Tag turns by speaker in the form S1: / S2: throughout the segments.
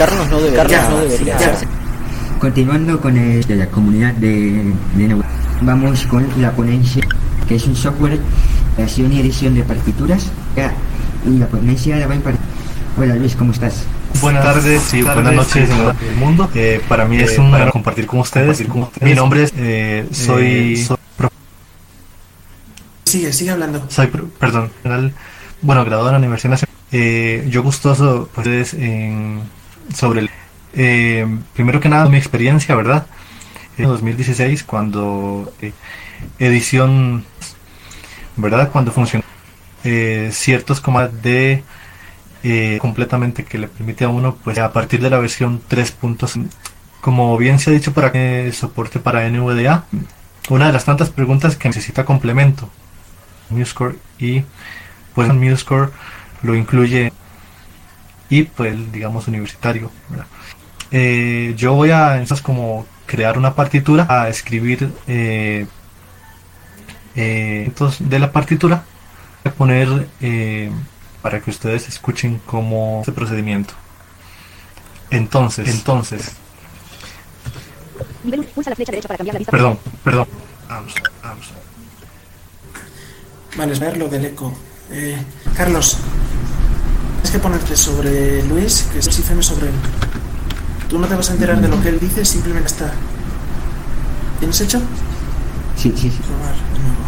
S1: Carlos no debería, no debería.
S2: Continuando con el de la comunidad de, de Neu- vamos con la ponencia, que es un software de creación y edición de partituras. Ya, Y la ponencia la va a impartir. Hola Luis, ¿cómo estás?
S3: Buenas tardes y buenas noches en todo el mundo. Eh, para mí es un honor compartir con ustedes. Mi nombre es, eh, soy, soy, pro-
S4: Sigue, sigue hablando.
S3: soy pro- perdón, bueno, graduado en la Universidad Nacional. Eh, yo gustoso, pues, ustedes en, sobre el, eh, primero que nada, mi experiencia, ¿verdad? En 2016, cuando eh, edición, ¿verdad? Cuando funcionó eh, ciertos comandos de eh, completamente que le permite a uno, pues a partir de la versión 3.0, como bien se ha dicho para que soporte para NVDA, una de las tantas preguntas que necesita complemento, MuseScore, y pues MuseScore lo incluye y pues digamos universitario. Eh, yo voy a entonces como crear una partitura, a escribir eh, eh, entonces de la partitura, voy a poner eh, para que ustedes escuchen cómo este procedimiento. Entonces, entonces,
S5: Nivel 1. Pulsa la flecha derecha para cambiar la vista.
S3: perdón, perdón. Vamos, vamos.
S4: Vale, es ver lo del eco. Eh, Carlos, tienes que ponerte sobre Luis, que es IFM sobre él. Tú no te vas a enterar de lo que él dice, simplemente está. ¿Tienes hecho?
S2: Sí, sí, sí.
S4: Probar de nuevo.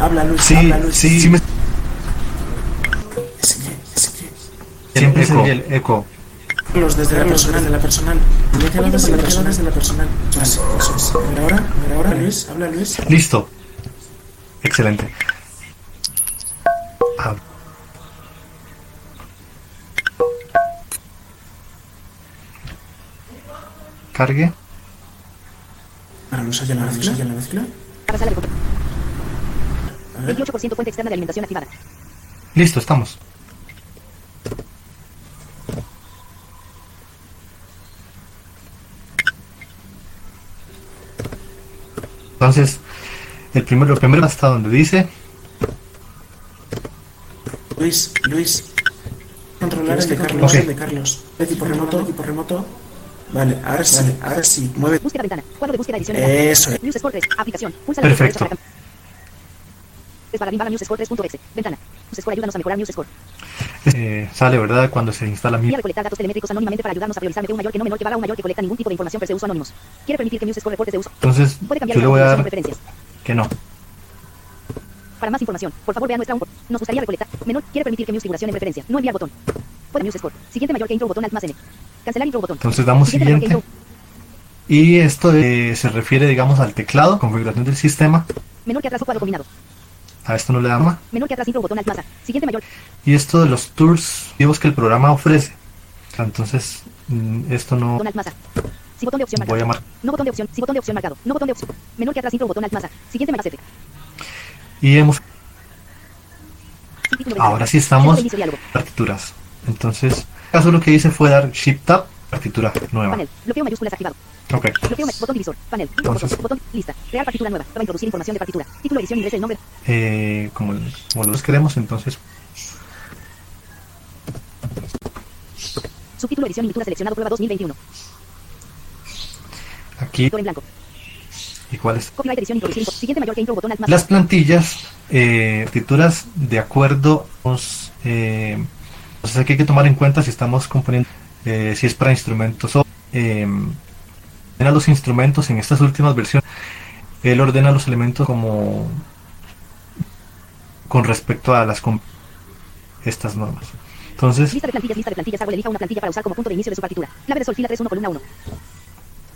S4: Habla Luis,
S3: Sí,
S4: habla Luis.
S3: sí, sí me-
S4: Es que, es que.
S3: siempre se oye el eco.
S4: Carlos, desde la personal, desde la personal. Desde la personal, desde la personal. Eso es, eso es. A ver ahora, a ver ahora, Luis, habla Luis.
S3: Listo. Excelente. Ah, Cargue.
S4: Ahora nos oye la mezcla, la mezcla.
S5: Para sala de control.
S4: A ver.
S5: 28% fuente externa de alimentación activada.
S3: Listo, estamos. Entonces, el primero, lo primero hasta donde dice
S4: Luis, Luis. Controlar el de Carlos,
S3: Ok.
S4: el de Carlos. Equipo remoto, equipo remoto. Vale, ahora sí, ahora sí. Mueve.
S5: Búsqueda ventana. Cuadro de búsqueda edición.
S4: Eso es.
S5: News Score 3. Aplicación. Pulsa la
S3: Perfecto.
S5: cambiar. Es para barra News Score 3.exe. Ventana. News Score ayúdanos a mejorar News Score.
S3: eh, sale, ¿verdad? Cuando se instala mi
S5: recolectar datos telemétricos anónimamente para ayudarnos a priorizar de un mayor que no menor que barra un mayor que colecta ningún tipo de información per se uso anónimos. Quiere permitir que News Score reportes de uso.
S3: Entonces,
S5: Puede cambiar
S3: yo le
S5: la
S3: voy a dar
S5: preferencias.
S3: que no.
S5: Para más información, por favor vea nuestra un. Nos gustaría recolectar. Menor quiere permitir que News figuración en preferencia. No enviar botón. Puede News Score. Siguiente mayor que intro botón alt más N. Cancelar intro botón.
S3: Entonces damos
S5: Siguiente
S3: siguiente. Y esto eh, se refiere, digamos, al teclado, configuración del sistema.
S5: Menor que atrás o cuadro combinado.
S3: A esto no le damos.
S5: Menor que atrás intro botón alt más. Siguiente mayor.
S3: Y esto de los tours vivos que el programa ofrece. Entonces, mm, esto no
S5: Botón alt más. Si botón de opción
S3: voy a
S5: marcado.
S3: llamar.
S5: No botón de opción. Si botón de opción marcado. No botón de opción. Menor que atrás intro botón alt más. Siguiente mayor.
S3: Y hemos ahora sí estamos
S5: diálogo.
S3: partituras. Entonces, en este caso lo que hice fue dar Shift Tab, partitura nueva.
S5: Panel. Bloqueo mayúsculas activado.
S3: Ok.
S5: Bloqueo botón divisor. Panel.
S3: Entonces-
S5: Botón. Lista. Crear partitura nueva. Para introducir información de partitura. Título edición ingrese el nombre.
S3: Eh, como, como los queremos, entonces
S5: Subtítulo edición miniatura seleccionado prueba 2021.
S3: aquí
S5: en blanco.
S3: Y cuáles
S5: A.
S3: las plantillas eh, partituras de acuerdo los, eh, entonces aquí hay que tomar en cuenta si estamos componiendo eh, si es para instrumentos o eh, ordena los instrumentos en estas últimas versiones él ordena los elementos como con respecto a las estas normas entonces
S5: Lista de plantillas, lista de plantillas. Árbol elija una plantilla para usar como punto de inicio de su partitura. Clave de sol, fila 3, 1, columna 1.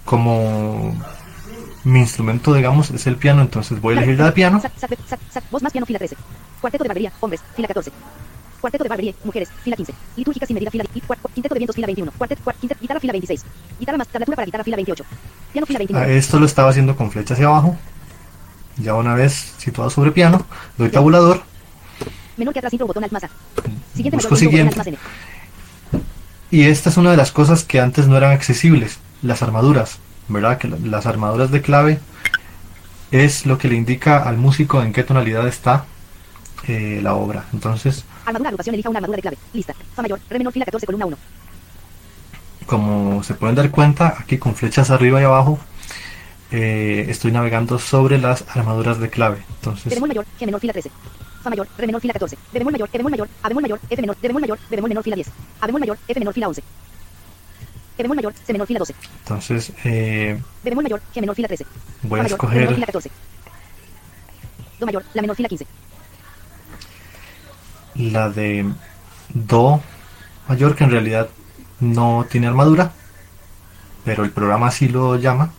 S3: como mi instrumento digamos es el piano entonces voy a elegir la de piano
S5: voz más piano, fila 13. Cuarteto de barbería, hombres, fila 14. Cuarteto de barbería, mujeres, fila 15. Litúrgica sin medida, fila Quinteto de vientos, fila 21. Cuarteto, cuar- quinteto, guitarra, fila 26. Guitarra más, tablatura para guitarra, fila 28. Piano, fila
S3: Ah,
S5: 29.
S3: esto lo estaba haciendo con flecha hacia abajo ya una vez situado sobre piano doy tabulador
S5: Menor que atrás, intro, botón alt más A. Siguiente
S3: busco
S5: botón
S3: siguiente
S5: más N.
S3: y esta es una de las cosas que antes no eran accesibles las armaduras verdad que la- las armaduras de clave es lo que le indica al músico en qué tonalidad está eh, la obra entonces
S5: Armadura, agrupación, elija una armadura de clave. Lista. Fa mayor, re menor, fila 14, columna 1.
S3: como se pueden dar cuenta, aquí con flechas arriba y abajo, eh, estoy navegando sobre las armaduras de clave. Entonces,
S5: bemol mayor, G menor fila 13. Fa mayor, Re menor fila 14. De bemol mayor, E bemol mayor, A bemol mayor, F menor, De bemol mayor, B bemol menor fila 10. A bemol mayor, F menor fila 11. E bemol mayor, C menor fila 12.
S3: entonces eh,
S5: De bemol mayor, G menor fila 13.
S3: voy a
S5: mayor, Re menor
S3: escoger
S5: fila 14. Do mayor, La menor fila 15.
S3: la de Do mayor, que en realidad no tiene armadura, pero el programa sí lo llama,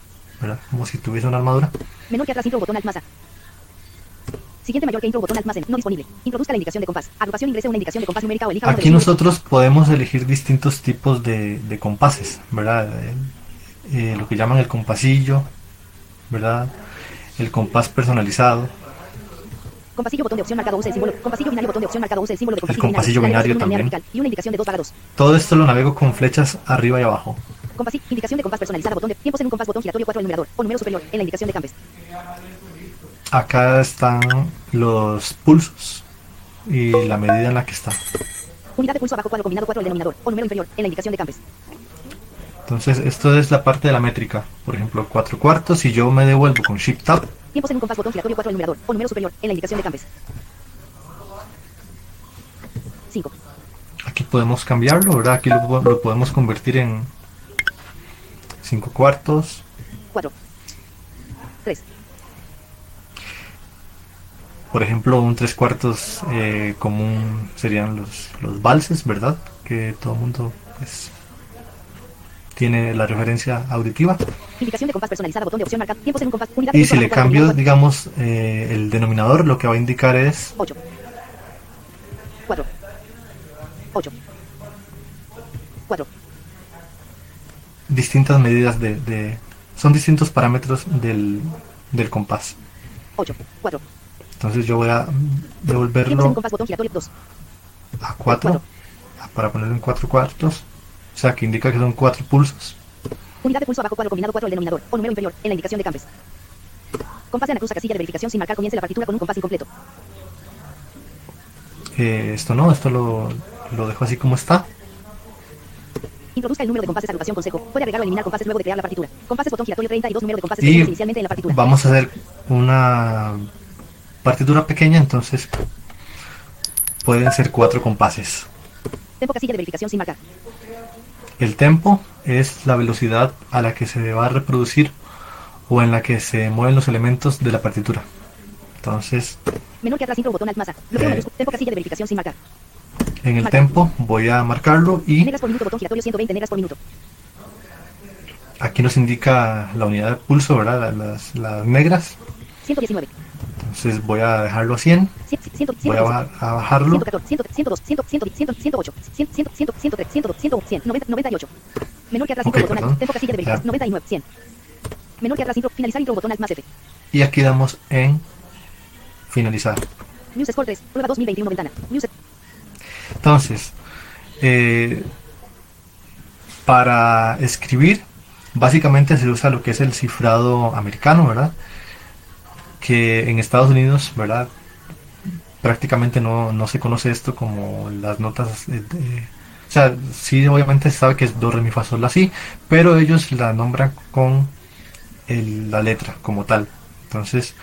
S3: ¿verdad? Como si tuviese una armadura.
S5: Menor que atrás intro botón alt más A. Siguiente mayor que intro botón alt más N. No disponible. Introduzca la indicación de compás. Agrupación ingrese una indicación de compás numérica o elija
S3: Aquí nosotros podemos elegir distintos tipos de, de compases, ¿verdad? Eh, eh, lo que llaman el compasillo, ¿verdad? El compás personalizado,
S5: Compasillo botón de opción marcado use el símbolo. Compasillo binario botón de opción marcado use el símbolo de compasillo,
S3: compasillo
S5: La letra
S3: binario
S5: línea
S3: también.
S5: vertical Y una indicación de 2 barra 2.
S3: Todo esto lo navego con flechas arriba y abajo.
S5: Compás, indicación de compás personalizada, botón de tiempos en un compás, botón giratorio 4 el numerador, o número superior, en la indicación de campes.
S3: Acá están los pulsos y la medida en la que está.
S5: Unidad de pulso abajo cuadro combinado 4 el denominador, o número inferior, en la indicación de campes.
S3: Entonces, esto es la parte de la métrica. Por ejemplo, 4 cuartos y yo me devuelvo con Shift Tab.
S5: Tiempos en un compás, botón giratorio 4 el numerador, o número superior, en la indicación de campes. 5.
S3: Aquí podemos cambiarlo, ¿verdad? Aquí lo, lo podemos convertir en 5 cuartos.
S5: 4. 3.
S3: Por ejemplo, un 3 cuartos eh, común serían los, los valses, ¿verdad? Que todo el mundo pues, tiene la referencia auditiva.
S5: Indicación de compás personalizada, botón de opción marcado, tiempos en un compás, unidad
S3: Y si le cambio, digamos, eh, el denominador, lo que va a indicar es
S5: 8. 4. 8. 4.
S3: distintas medidas de... de- son distintos parámetros del, del compás.
S5: 8. 4.
S3: Entonces yo voy a
S5: en
S3: devolverlo
S5: compás, botón giratorio 2.
S3: a 4 para ponerlo en 4 cuartos. O sea, que indica que son 4 pulsos.
S5: Unidad de pulso abajo cuadro combinado 4 el denominador, o número inferior, en la indicación de campes. Compás de Ana Cruz a casilla de verificación sin marcar comience la partitura con un compás incompleto.
S3: Eh, esto no, esto lo, lo dejo así como está.
S5: Introduzca el número de compases agrupación consejo. Puede agregar o eliminar compases luego de crear la partitura. Compases botón giratorio 32 número de compases
S3: Y
S5: inicialmente en la partitura.
S3: vamos a hacer una partitura pequeña, entonces pueden ser 4 compases.
S5: Tempo casilla de verificación sin marcar.
S3: El tempo es la velocidad a la que se va a reproducir o en la que se mueven los elementos de la partitura. Entonces,
S5: Menor que atrás intro botón alt más A. Bloqueo
S3: Eh.
S5: Tempo casilla de verificación sin marcar.
S3: en el
S5: Marca.
S3: tempo voy a marcarlo y
S5: Negas por minuto botón giratorio 120 negas por minuto.
S3: aquí nos indica la unidad de pulso, ¿verdad? La- Las, las negras.
S5: 119.
S3: Entonces voy a dejarlo a 100.
S5: 100, 100,
S3: Voy a, bajar- a bajarlo
S5: 114, 102, 100, 100, 108, 100, 100, 100, 103, 102, 101, 100, 90, 98. Menor que atrás
S3: Ok,
S5: intro botón
S3: perdón.
S5: alt. Tempo casilla de verificación
S3: Ya.
S5: 99, 100. Menor que atrás intro. Finalizar intro botón alt más F.
S3: y aquí damos en finalizar.
S5: News Score 3. Prueba 2021 ventana. News
S3: Entonces, eh, para escribir, básicamente se usa lo que es el cifrado americano, ¿verdad? Que en Estados Unidos, ¿verdad? Prácticamente no, no se conoce esto como las notas. eh, de- o sea, sí, obviamente se sabe que es do, re, mi, fa, sol, la, si, pero ellos la nombran con la letra como tal. Entonces,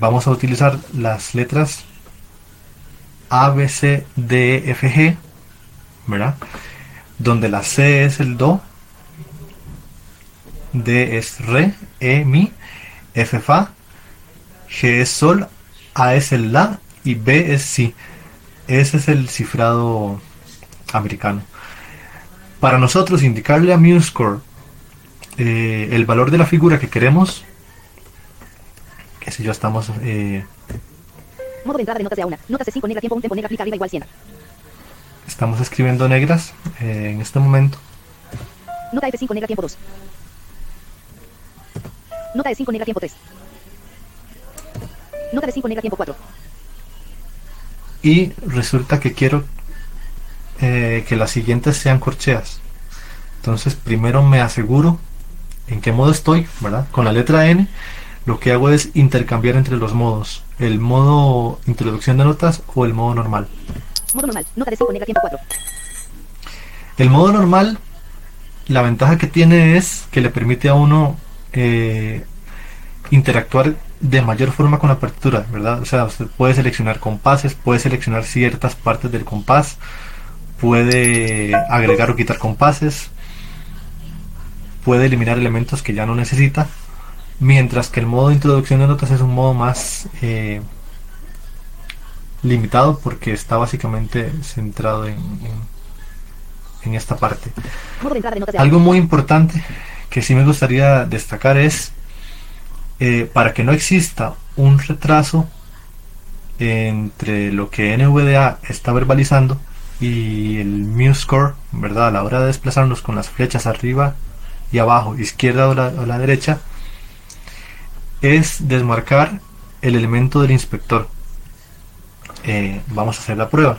S3: vamos a utilizar las letras A, B, C, D, E, F, G, ¿verdad? Donde la C es el Do, D es Re, E, Mi, F, Fa, G es Sol, A es el La y B es Si. Ese es el cifrado americano. Para nosotros indicarle a MuseScore eh, el valor de la figura que queremos, que si yo estamos eh,
S5: Modo de entrada de notas de a una. Notas de 5 negra tiempo un tempo negra clic arriba igual 100.
S3: Estamos escribiendo negras eh, en este momento.
S5: Nota F5 negra tiempo 2. Nota de 5 negra tiempo 3. Nota de 5 negra tiempo 4.
S3: Y resulta que quiero eh, que las siguientes sean corcheas. Entonces primero me aseguro en qué modo estoy, ¿verdad? Con la letra N lo que hago es intercambiar entre los modos. El modo introducción de notas o el modo normal.
S5: Modo normal. Nota de 5 negra tiempo 4.
S3: El modo normal la ventaja que tiene es que le permite a uno eh, interactuar de mayor forma con la partitura, ¿verdad? O sea, usted puede seleccionar compases, puede seleccionar ciertas partes del compás, puede agregar o quitar compases, puede eliminar elementos que ya no necesita, mientras que el modo de introducción de notas es un modo más eh, limitado porque está básicamente centrado en, en, esta parte. Algo muy importante que sí me gustaría destacar es eh, para que no exista un retraso entre lo que NVDA está verbalizando y el MuseScore, ¿verdad? A la hora de desplazarnos con las flechas arriba y abajo, izquierda o la, la derecha, es desmarcar el elemento del inspector. Eh, vamos a hacer la prueba.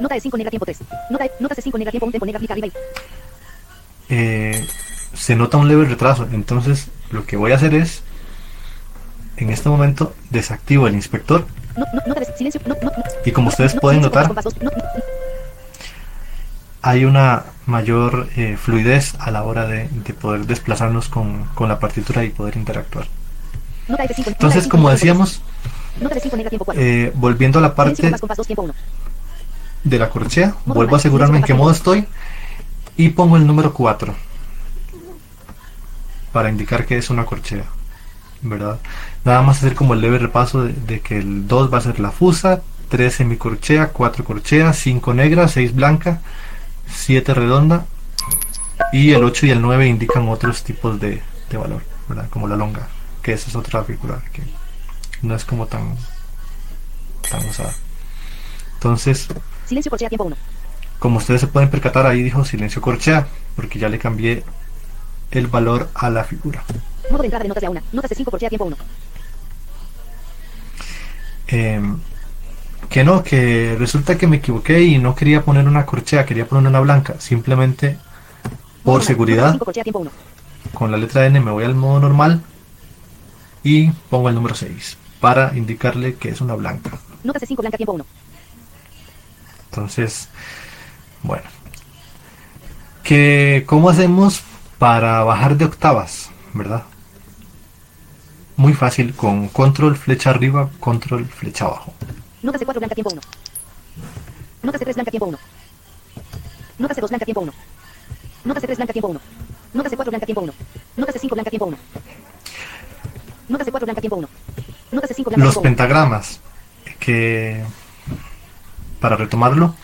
S5: Nota de 5 nega tiempo 3. Nota, nota de 5 nega tiempo 1 tempo nega clic arriba.
S3: Eh, se nota un leve retraso. Entonces lo que voy a hacer es, en este momento, desactivo el inspector. Y como ustedes pueden notar, hay una mayor eh, fluidez a la hora de, de poder desplazarnos con, con la partitura y poder interactuar.
S5: Nota de 5
S3: Entonces, como decíamos,
S5: Nota de 5 nega tiempo 4.
S3: eh, volviendo a la parte
S5: compás compás 2 tiempo 1.
S3: de la corchea, vuelvo a asegurarme en qué modo estoy y pongo el número 4 para indicar que es una corchea, ¿verdad? Nada más hacer como el leve repaso de, de que el 2 va a ser la fusa, 3 semicorchea, 4 corchea, 5 negra, 6 blanca, 7 redonda y el 8 y el 9 indican otros tipos de, de valor, ¿verdad? Como la longa, que esa es otra figura que no es como tan, tan usada. Entonces,
S5: Silencio corchea tiempo 1.
S3: como ustedes se pueden percatar, ahí dijo silencio corchea, porque ya le cambié el valor a la figura.
S5: Modo de entrada de notas de a 1. Notas de 5 corchea tiempo 1.
S3: Em, que no, que resulta que me equivoqué y no quería poner una corchea, quería poner una blanca. Simplemente, por seguridad,
S5: 5 corchea tiempo 1.
S3: con la letra N me voy al modo normal y pongo el número 6 para indicarle que es una blanca.
S5: Notas de 5 blanca tiempo 1.
S3: Entonces, bueno. Que, ¿Cómo hacemos para bajar de octavas? ¿Verdad? Muy fácil, con control flecha arriba, control flecha abajo.
S5: Notas de 4 blanca tiempo 1. Notas de 3 blanca tiempo 1. Notas de 2 blanca tiempo 1. Notas de 3 blanca tiempo 1. Notas de 4 blanca tiempo 1. Notas de 5 blanca tiempo 1. Notas de 4 blanca tiempo 1. Notas de 5 blanca
S3: Los
S5: tiempo 1.
S3: pentagramas, que para retomarlo,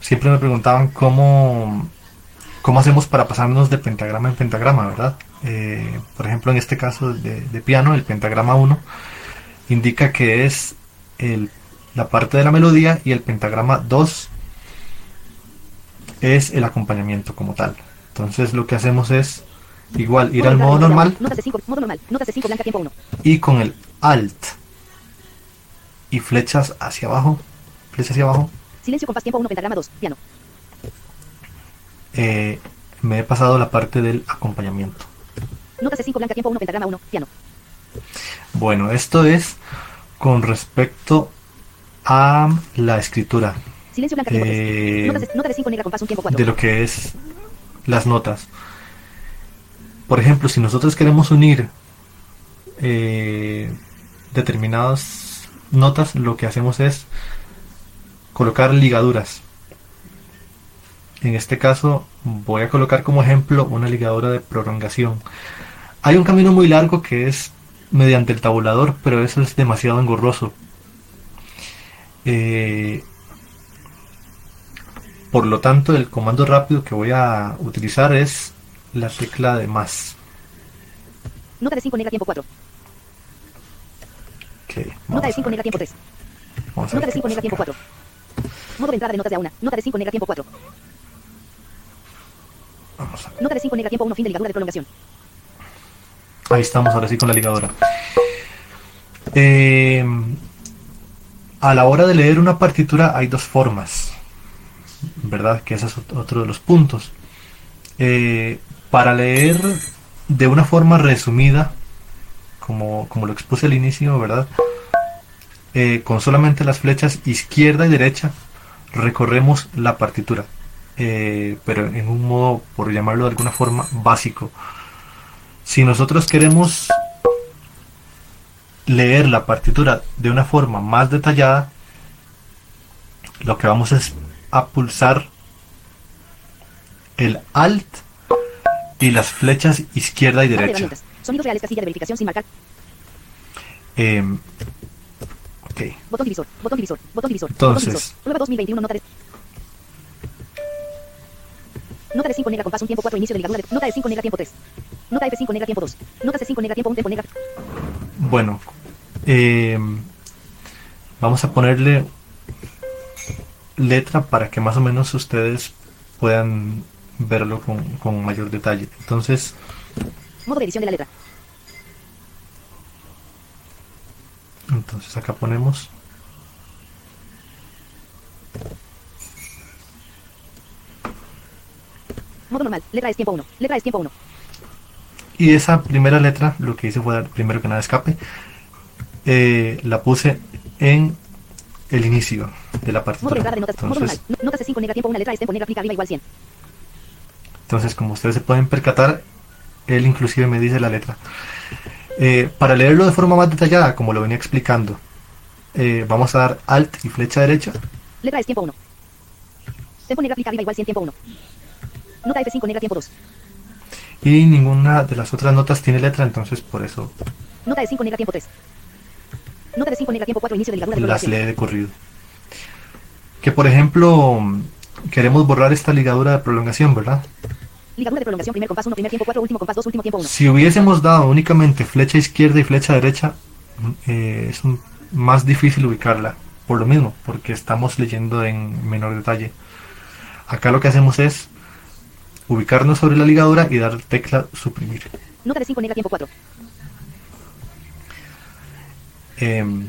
S3: siempre me preguntaban cómo, cómo hacemos para pasarnos de pentagrama en pentagrama, ¿verdad? Eh, por ejemplo, en este caso de, de piano, el pentagrama 1 indica que es el- la parte de la melodía y el pentagrama 2 es el acompañamiento como tal. Entonces lo que hacemos es igual ir al modo normal
S5: notas de 1. Notas de 5, modo normal. Notas de 5 blanca tiempo 1.
S3: y con el alt y flechas hacia abajo, flechas hacia abajo,
S5: Silencio compás tiempo 1 pentagrama 2. Piano.
S3: eh, me he pasado la parte del acompañamiento.
S5: De 5 blanca tiempo 1 pentagrama 1. Piano.
S3: Bueno, esto es con respecto a la escritura
S5: Silencio blanca tiempo 3.
S3: Eh,
S5: Notas de, nota de 5 negra compás 1 tiempo 4.
S3: de lo que es las notas. Por ejemplo, si nosotros queremos unir eh, determinadas notas, lo que hacemos es colocar ligaduras. En este caso voy a colocar como ejemplo una ligadura de prolongación. Hay un camino muy largo que es mediante el tabulador, pero eso es demasiado engorroso. Eh, por lo tanto, el comando rápido que voy a utilizar es la tecla de más.
S5: Nota de 5 negra tiempo 4.
S3: Ok,
S5: Nota de
S3: vamos,
S5: 5 negra tiempo 3.
S3: vamos a
S5: Nota de
S3: qué
S5: 5 negra
S3: pasa
S5: tiempo
S3: acá.
S5: 4. Modo de entrada de notas de a 1. Nota de 5 negra tiempo 4.
S3: Vamos a ver.
S5: Nota de 5 negra tiempo 1 fin de ligadura de prolongación.
S3: Ahí estamos, ahora sí con la ligadura. Eh, a la hora de leer una partitura hay dos formas, ¿verdad? Que ese es ot- otro de los puntos. Eh, para leer de una forma resumida, como, como lo expuse al inicio, ¿verdad? Eh, con solamente las flechas izquierda y derecha recorremos la partitura. Eh, pero en un modo, por llamarlo de alguna forma, básico. Si nosotros queremos leer la partitura de una forma más detallada, lo que vamos es a pulsar el Alt y las flechas izquierda y derecha.
S5: Sonidos reales, casilla de verificación sin marcar.
S3: Ok,
S5: Botón divisor. Botón divisor. Botón divisor.
S3: Entonces.
S5: Botón divisor. Prueba 2021. Nota. Nota de 5 negra compás un tiempo 4 inicio de ligadura de. Nota de 5 negra tiempo 3. Nota F5 negra tiempo 2. Nota C5 negra tiempo 1 tempo negra.
S3: bueno, em, vamos a ponerle letra para que más o menos ustedes puedan verlo con, con mayor detalle. Entonces,
S5: Modo de edición de la letra.
S3: entonces acá ponemos
S5: Modo normal. Letra es tiempo 1. Letra es tiempo 1.
S3: Y esa primera letra, lo que hice fue dar primero que nada escape. eh, la puse en el inicio de la
S5: Modo
S3: partitura.
S5: entrada de notas. Modo normal.
S3: Entonces,
S5: No- Nota C5 negra tiempo 1. Letra es tiempo negra. Aplica arriba igual 100.
S3: entonces, como ustedes se pueden percatar, él inclusive me dice la letra. Eh, para leerlo de forma más detallada, como lo venía explicando, eh, vamos a dar Alt y flecha derecha.
S5: Letra es tiempo 1. Tempo negra aplica arriba igual 100 tiempo 1. Nota F5 negra tiempo 2.
S3: Y ninguna de las otras notas tiene letra, entonces por eso
S5: Nota de 5 negra tiempo 3. Nota de 5 negra tiempo 4 inicio de ligadura de
S3: las lee de corrido. Que por ejemplo, queremos borrar esta ligadura de prolongación, ¿verdad?
S5: Ligadura de prolongación primer compás 1 primer tiempo 4 último compás 2 último tiempo 1.
S3: Si hubiésemos dado únicamente flecha izquierda y flecha derecha, eh, es un- más difícil ubicarla. Por lo mismo, porque estamos leyendo en menor detalle. Acá lo que hacemos es ubicarnos sobre la ligadura y dar tecla suprimir.
S5: Nota de 5 negra tiempo 4.
S3: Em,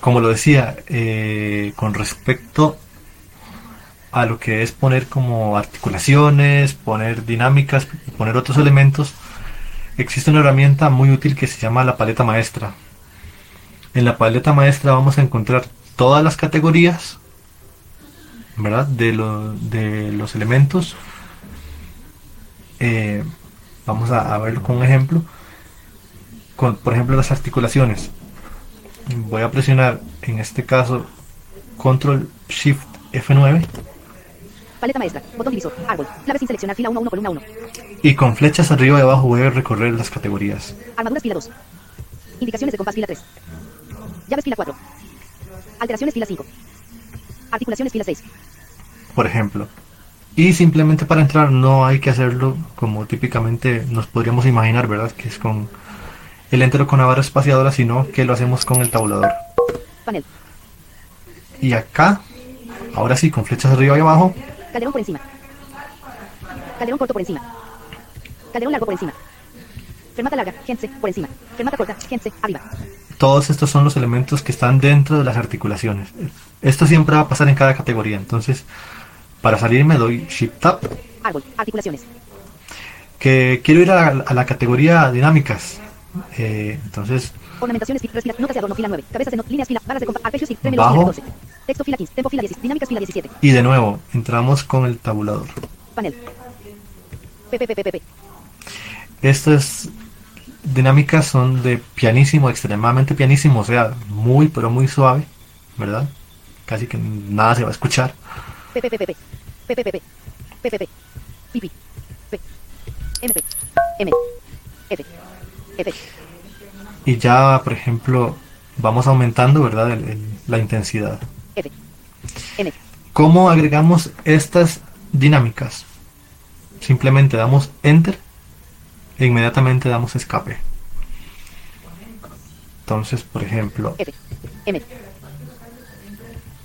S3: como lo decía, eh, con respecto a lo que es poner como articulaciones, poner dinámicas, poner otros elementos, existe una herramienta muy útil que se llama la paleta maestra. En la paleta maestra vamos a encontrar todas las categorías, ¿verdad? De, lo- de los elementos. Eh, vamos a, a verlo con un ejemplo. Con, por ejemplo, las articulaciones. Voy a presionar en este caso Control Shift F9
S5: Paleta maestra. Botón divisor. Árbol. Clave sin seleccionar. Fila 1 1 columna 1.
S3: y con flechas arriba y abajo voy a recorrer las categorías.
S5: Armaduras fila 2. Indicaciones de compás fila 3. Llaves fila 4. Alteraciones fila 5. Articulaciones fila 6.
S3: por ejemplo. Y simplemente para entrar no hay que hacerlo como típicamente nos podríamos imaginar, ¿verdad? Que es con el entero con la barra espaciadora, sino que lo hacemos con el tabulador.
S5: Panel.
S3: Y acá, ahora sí, con flechas arriba y abajo,
S5: Calderón por encima. Calderón corto por encima. Calderón largo por encima. Fermata larga, gente, por encima. Fermata corta, gente, arriba.
S3: todos estos son los elementos que están dentro de las articulaciones. Esto siempre va a pasar en cada categoría. Entonces, para salir me doy Shift Tab,
S5: Árbol, articulaciones.
S3: que quiero ir a, a la categoría dinámicas. Eh, entonces,
S5: Ornamentaciones, respira, notas de adorno, fila 9. Cabezas de not, líneas, fila, barras de compás, arpegios y tremelos, fila 14. Texto, fila 15. Tempo, fila 10. Dinámicas, fila 17.
S3: y de nuevo, entramos con el tabulador.
S5: Panel. PPPPP.
S3: Estas dinámicas son de pianísimo, extremadamente pianísimo, o sea, muy pero muy suave, ¿verdad? Casi que nada se va a escuchar. Y ya, por ejemplo, vamos aumentando, ¿verdad? el- el- la intensidad. ¿Cómo agregamos estas dinámicas? Simplemente damos Enter e inmediatamente damos escape. Entonces, por ejemplo,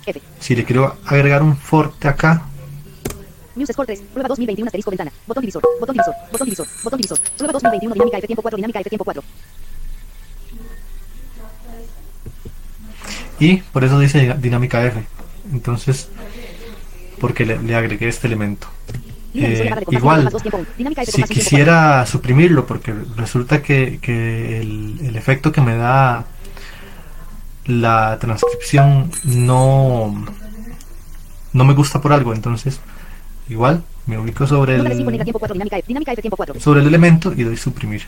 S5: F.
S3: Si le quiero agregar un forte acá,
S5: News Score 3. Prueba 2021 asterisco ventana. Botón divisor. Botón divisor. Botón divisor. Botón divisor. Prueba 2021 dinámica F tiempo 4. Dinámica F tiempo 4.
S3: y por eso dice diná- dinámica F. Entonces, porque le, le agregué este elemento. Eh, igual, si quisiera suprimirlo, porque resulta que, que el, el efecto que me da la transcripción no, no me gusta por algo, entonces igual, me ubico sobre
S5: Nota de 5 negra
S3: el,
S5: tiempo 4 dinámica F. Dinámica F tiempo 4.
S3: sobre el elemento y doy suprimir.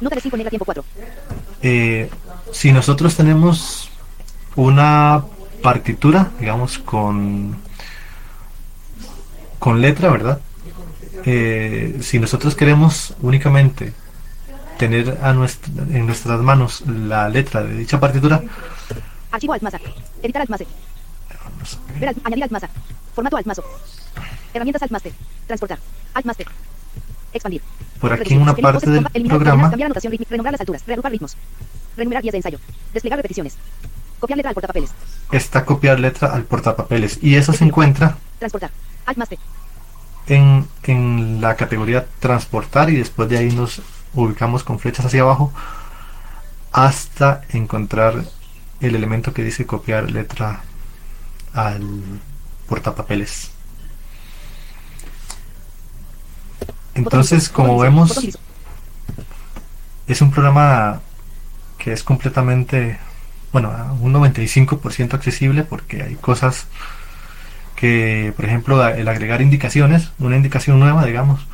S5: Nota de 5 negra tiempo 4.
S3: Eh, si nosotros tenemos una partitura, digamos, con, con letra, ¿verdad? Eh, si nosotros queremos únicamente tener a nuestra- en nuestras manos la letra de dicha partitura,
S5: Archivo alt más A. Editar alt más E. Ver alt, añadir alt más A. Formato alt más O. Herramientas alt más T. Transportar. Alt más T. Expandir.
S3: por aquí en una parte del programa,
S5: Cambiar anotación. Renombrar las alturas. Reagrupar ritmos. Renumerar guías de ensayo. Desplegar repeticiones. Copiar letra al portapapeles.
S3: está copiar letra al portapapeles y eso se encuentra
S5: Transportar. Alt más T.
S3: en, en la categoría transportar y después de ahí nos ubicamos con flechas hacia abajo hasta encontrar el elemento que dice copiar letra al portapapeles. Entonces, como vemos, es un programa que es completamente, bueno, a un 95% accesible porque hay cosas que, por ejemplo, el agregar indicaciones, una indicación nueva, digamos,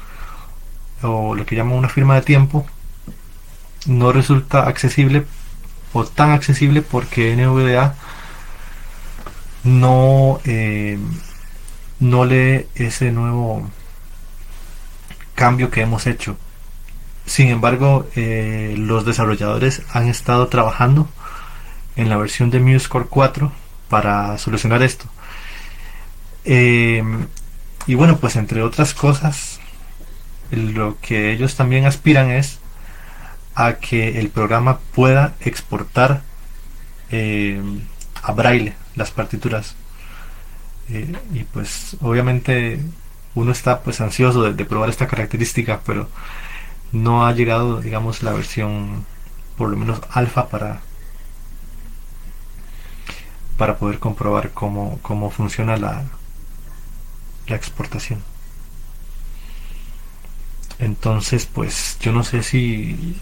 S3: o lo que llaman una firma de tiempo, no resulta accesible o tan accesible porque NVDA no, eh, no lee ese nuevo cambio que hemos hecho. Sin embargo, eh, los desarrolladores han estado trabajando en la versión de MuseCore 4 para solucionar esto. Eh, y bueno, pues entre otras cosas, lo que ellos también aspiran es a que el programa pueda exportar eh, a braille las partituras. Eh, y pues obviamente uno está pues ansioso de, de probar esta característica, pero no ha llegado, digamos, la versión por lo menos alfa para para poder comprobar cómo, cómo funciona la, la exportación. Entonces, pues yo no sé si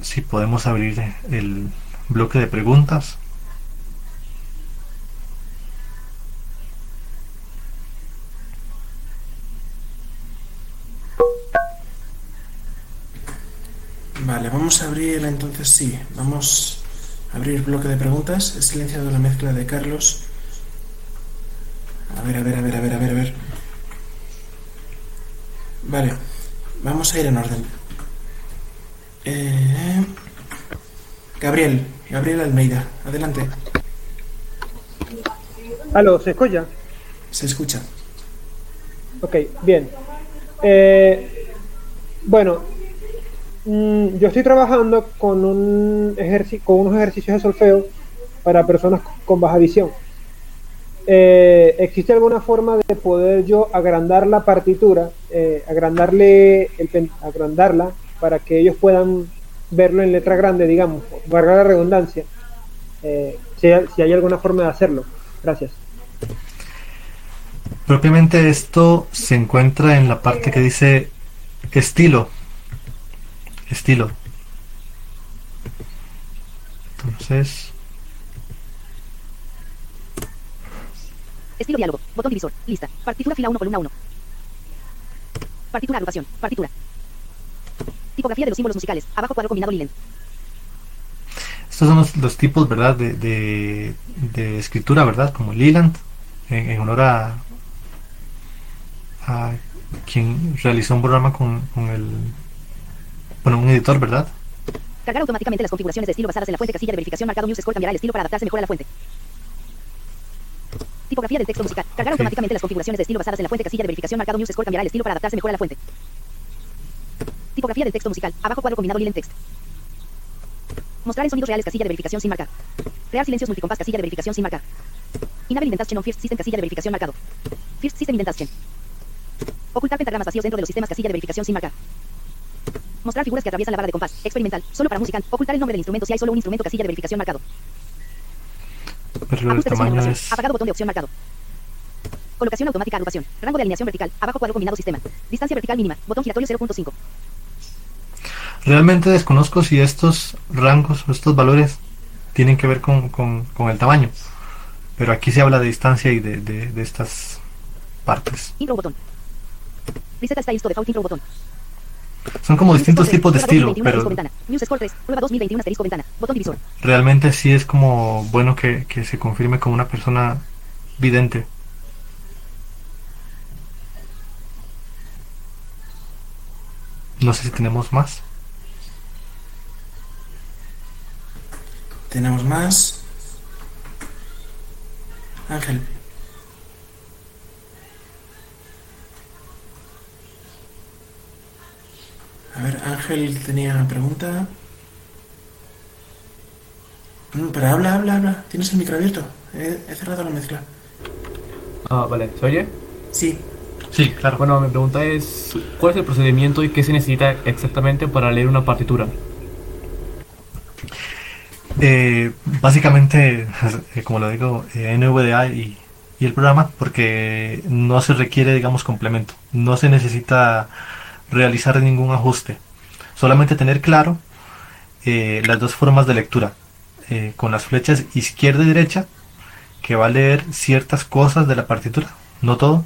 S3: si podemos abrir el bloque de preguntas.
S4: Vale, vamos a abrir entonces, sí, vamos a abrir bloque de preguntas. He silenciado la mezcla de Carlos. A ver, a ver, a ver, a ver, a ver, a ver. Vale, vamos a ir en orden. Eh, Gabriel, Gabriel Almeida, adelante,
S6: Aló, ¿se escucha?
S4: se escucha.
S6: Ok, bien. Eh, bueno, mm, yo estoy trabajando con, un con unos ejercicios de solfeo para personas con baja visión. Eh, ¿Existe alguna forma de poder yo agrandar la partitura, eh, agrandarle el agrandarla para que ellos puedan verlo en letra grande, digamos, valga la redundancia? Eh, si hay alguna forma de hacerlo. Gracias.
S3: Propiamente esto se encuentra en la parte que dice estilo. Estilo. Entonces,
S5: Estilo diálogo. Botón divisor. Lista. Partitura fila 1 columna 1. Partitura agrupación. Partitura. Tipografía de los símbolos musicales. Abajo cuadro combinado Lilen.
S3: estos son los, los tipos, ¿verdad? De, de, de escritura, ¿verdad? Como Leland, en, en honor a, a quien realizó un programa con, con el, bueno, un editor, ¿verdad?
S5: Cargar automáticamente las configuraciones de estilo basadas en la fuente casilla de verificación marcado News Score cambiará el estilo para adaptarse mejor a la fuente. Tipografía del texto musical. Cargar automáticamente las configuraciones de estilo basadas en la fuente casilla de verificación marcado News Score cambiará el estilo para adaptarse mejor a la fuente. Tipografía del texto musical. Abajo cuadro combinado Lilen Text. Mostrar en sonidos reales casilla de verificación sin marcar. Crear silencios multicompás casilla de verificación sin marcar. Enable Inventation on First System casilla de verificación marcado. First System Inventation. Ocultar pentagramas vacíos dentro de los sistemas casilla de verificación sin marcar. Mostrar figuras que atraviesan la barra de compás. Experimental. Solo para música. Ocultar el nombre del instrumento si hay solo un instrumento casilla de verificación marcado.
S3: El tamaño es...
S5: Apagado botón de opción marcado. Colocación automática agrupación. Rango de alineación vertical. Abajo cuadro combinado sistema. Distancia vertical mínima. Botón giratorio 0.5.
S3: Realmente desconozco si estos rangos o estos valores tienen que ver con, con- con el tamaño. Pero aquí se habla de distancia y de, de- de estas partes.
S5: Intro botón. Reset al style to default intro botón.
S3: Son como distintos tipos de estilo,
S5: 2021 asterisco
S3: pero
S5: ventana. News Score 3, prueba 2021 asterisco ventana. Botón divisor.
S3: realmente sí es como bueno que, que se confirme como una persona vidente. No sé si tenemos más.
S4: Tenemos más. Ángel. A ver, Ángel tenía una pregunta. Mm, pero habla, habla, habla. Tienes el micro abierto. He, he cerrado la mezcla.
S1: Ah, vale, ¿se oye?
S4: Sí.
S3: Sí, claro.
S1: Bueno, mi pregunta es, ¿cuál es el procedimiento y qué se necesita exactamente para leer una partitura?
S3: Eh, básicamente, eh, como lo digo, eh, NVDA y, y el programa, porque no se requiere, digamos, complemento. No se necesita realizar ningún ajuste. Solamente tener claro eh, las dos formas de lectura. eh, con las flechas izquierda y derecha, que va a leer ciertas cosas de la partitura, no todo.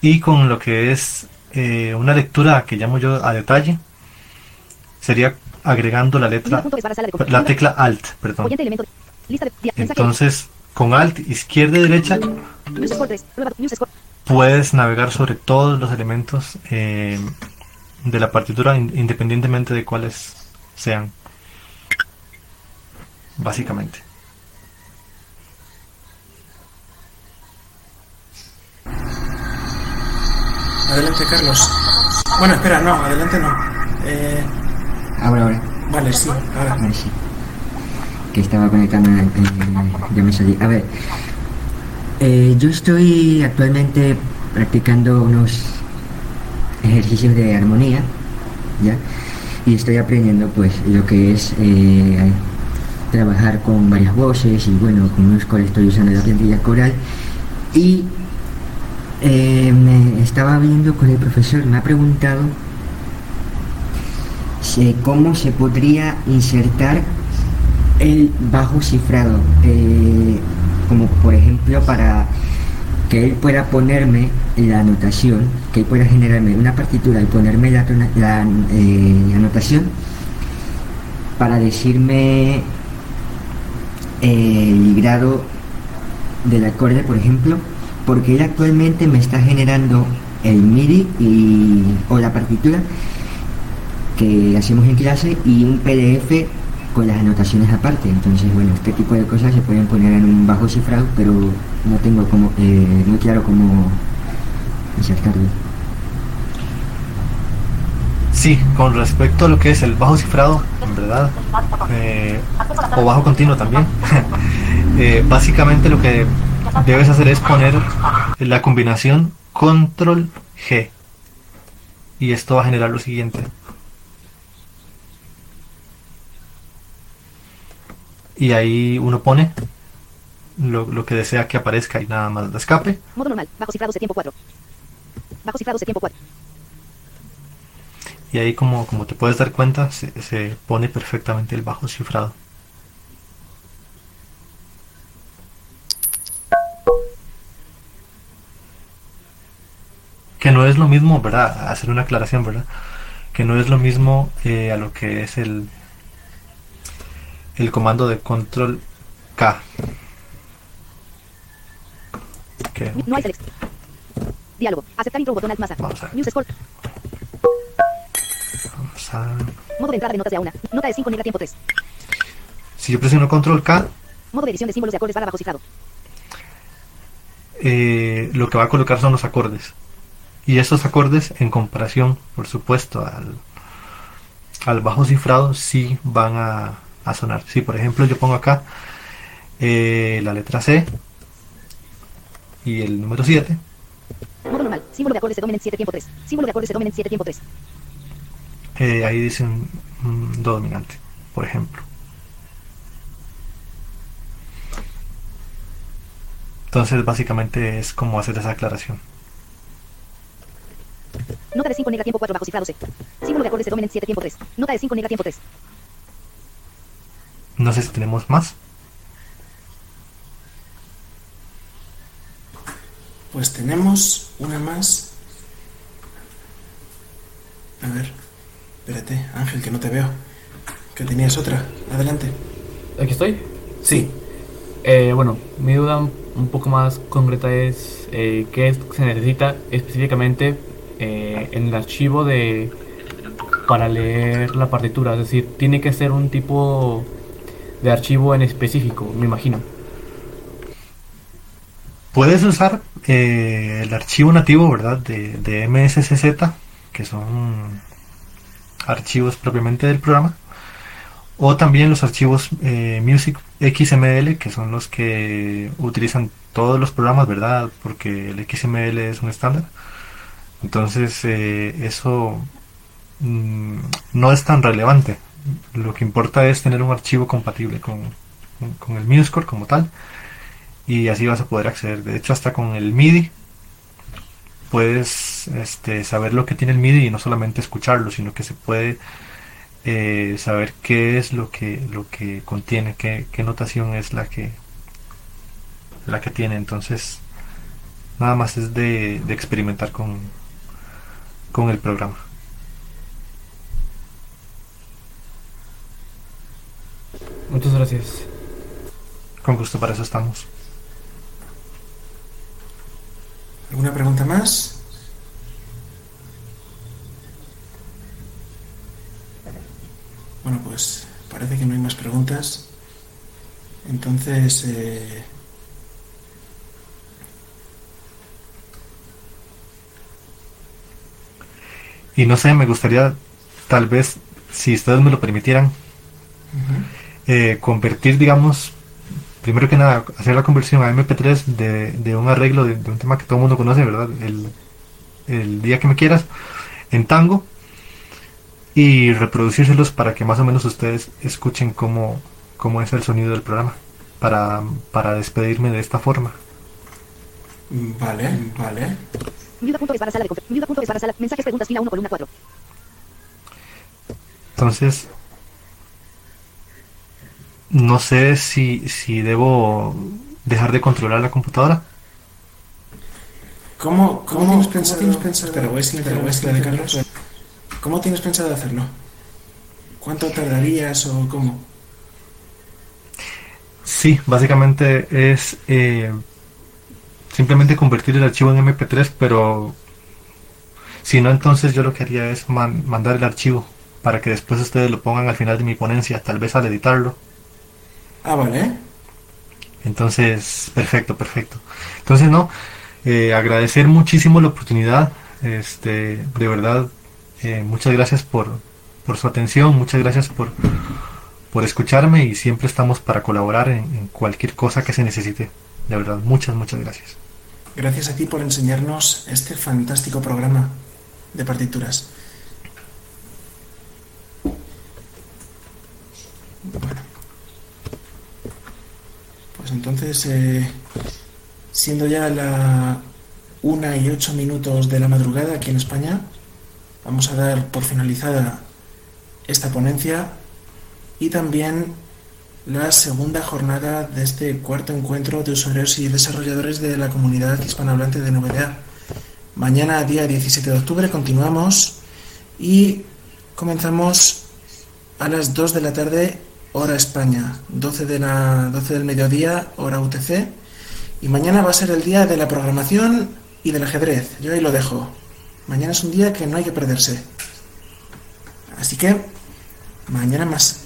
S3: Y con lo que es eh, una lectura que llamo yo a detalle, sería agregando la letra la tecla Alt, perdón. Entonces, con Alt, izquierda y derecha,
S5: News Score 3, prueba News Score.
S3: puedes navegar sobre todos los elementos eh, de la partitura, in- independientemente de cuáles sean. Básicamente.
S4: Adelante, Carlos. Bueno, espera, no, adelante no. Eh,
S2: Ahora, ahora.
S4: vale, sí, ahora.
S2: Ahora sí. Que estaba conectando, eh, ya me salí. A ver, eh, yo estoy actualmente practicando unos ejercicios de armonía, ¿ya? Y estoy aprendiendo, pues, lo que es eh, trabajar con varias voces y, bueno, con unos coros estoy usando la plantilla coral. Y eh, me estaba viendo con el profesor, me ha preguntado cómo se podría insertar el bajo cifrado, como por ejemplo para que él pueda ponerme la anotación, que él pueda generarme una partitura y ponerme la, eh, anotación para decirme eh, el grado del acorde, por ejemplo, porque él actualmente me está generando el MIDI y, o la partitura que hacemos en clase y un PDF con las anotaciones aparte. Entonces, bueno, este tipo de cosas se pueden poner en un bajo cifrado, pero no tengo como, eh, muy claro cómo insertarlo.
S3: Sí, con respecto a lo que es el bajo cifrado, en verdad, eh, o bajo continuo también, eh, básicamente lo que debes hacer es poner la combinación control G y esto va a generar lo siguiente. Y ahí uno pone lo, lo que desea que aparezca y nada más de escape.
S5: Modo normal. Bajo cifrado C tiempo 4. Bajo cifrado C tiempo 4.
S3: Y ahí como, como te puedes dar cuenta, se, se pone perfectamente el bajo cifrado. Que no es lo mismo, ¿verdad? Hacer una aclaración, ¿verdad? Que no es lo mismo eh, a lo que es el, el comando de control K. Que-
S5: No hay select. Diálogo. Aceptar intro botón alt masa.
S3: Vamos a ver.
S5: News Score.
S3: vamos a-
S5: Modo de entrada de notas de a una. Nota de 5 negra tiempo 3.
S3: si yo presiono control K,
S5: Modo de edición de símbolos de acordes barra bajo cifrado.
S3: eh, lo que va a colocar son los acordes. Y esos acordes, en comparación, por supuesto, al, al bajo cifrado, sí van a, a sonar. Si, por ejemplo, yo pongo acá eh, la letra C y el número 7,
S5: Modo normal. Símbolo de acordes se domen en 7 tiempo 3. Símbolo de acordes se domen en 7 tiempo 3.
S3: eh, ahí dice un, un do dominante, por ejemplo. Entonces, básicamente es como hacer esa aclaración.
S5: Nota de 5 negra tiempo 4 bajo cifrado C. Símbolo de acordes se domen en 7 tiempo 3. Nota de 5 negra tiempo 3.
S3: No sé si tenemos más.
S4: Pues tenemos una más. A ver, espérate, Ángel, que no te veo. Que tenías otra. Adelante.
S1: ¿Aquí estoy?
S4: Sí.
S1: Eh, bueno, mi duda un poco más concreta es eh, qué es- se necesita específicamente eh, en el archivo de para leer la partitura. Es decir, tiene que ser un tipo de archivo en específico, me imagino.
S3: Puedes usar eh, el archivo nativo, ¿verdad? De, de MSCZ, que son archivos propiamente del programa. O también los archivos eh, Music XML, que son los que utilizan todos los programas, ¿verdad? Porque el XML es un estándar. Entonces, eh, eso mm, no es tan relevante. Lo que importa es tener un archivo compatible con, con- el MuseScore como tal y así vas a poder acceder. De hecho, hasta con el MIDI puedes este, saber lo que tiene el MIDI y no solamente escucharlo, sino que se puede eh, saber qué es lo que lo que contiene, qué, qué notación es la que la que tiene. Entonces, nada más es de, de experimentar con, con el programa.
S1: Muchas gracias.
S3: Con gusto, para eso estamos.
S4: ¿Alguna pregunta más? Bueno, pues parece que no hay más preguntas. Entonces, eh,
S3: Y no sé, me gustaría tal vez, si ustedes me lo permitieran. Eh, convertir, digamos, primero que nada, hacer la conversión a MP3 de, de un arreglo de, de un tema que todo el mundo conoce, ¿verdad? El, el día que me quieras, en tango, y reproducírselos para que más o menos ustedes escuchen cómo, cómo es el sonido del programa, para, para despedirme de esta forma.
S4: Vale, vale.
S5: Viuda.es barra sala de confer- Viuda.es barra sala. Mensajes, preguntas, fila 1, columna 4.
S3: Entonces, no sé si, si debo dejar de controlar la computadora.
S4: ¿Cómo, cómo, tienes pensado? Tienes pensado pero voy a silenciar voy a silenciar de Carlos. ¿Cómo tienes pensado hacerlo? ¿Cuánto tardarías o cómo?
S3: Sí, básicamente es eh, simplemente convertir el archivo en MP3, pero si no, entonces yo lo que haría es man- mandar el archivo para que después ustedes lo pongan al final de mi ponencia, tal vez al editarlo.
S4: Ah, vale.
S3: Entonces, perfecto, perfecto. Entonces, no, eh, agradecer muchísimo la oportunidad. Este, de verdad, eh, muchas gracias por, por su atención, muchas gracias por, por escucharme y siempre estamos para colaborar en, en cualquier cosa que se necesite. De verdad, muchas, muchas gracias.
S4: Gracias a ti por enseñarnos este fantástico programa de partituras. Bueno. Pues entonces, eh, siendo ya la una y ocho minutos de la madrugada aquí en España, vamos a dar por finalizada esta ponencia y también la segunda jornada de este cuarto encuentro de usuarios y desarrolladores de la comunidad hispanohablante de NVDA. Mañana, día 17 de octubre, continuamos y comenzamos a las 2 de la tarde, hora España, 12, de la, 12 del mediodía, hora UTC. Y mañana va a ser el día de la programación y del ajedrez. Yo ahí lo dejo. Mañana es un día que no hay que perderse. Así que, mañana más.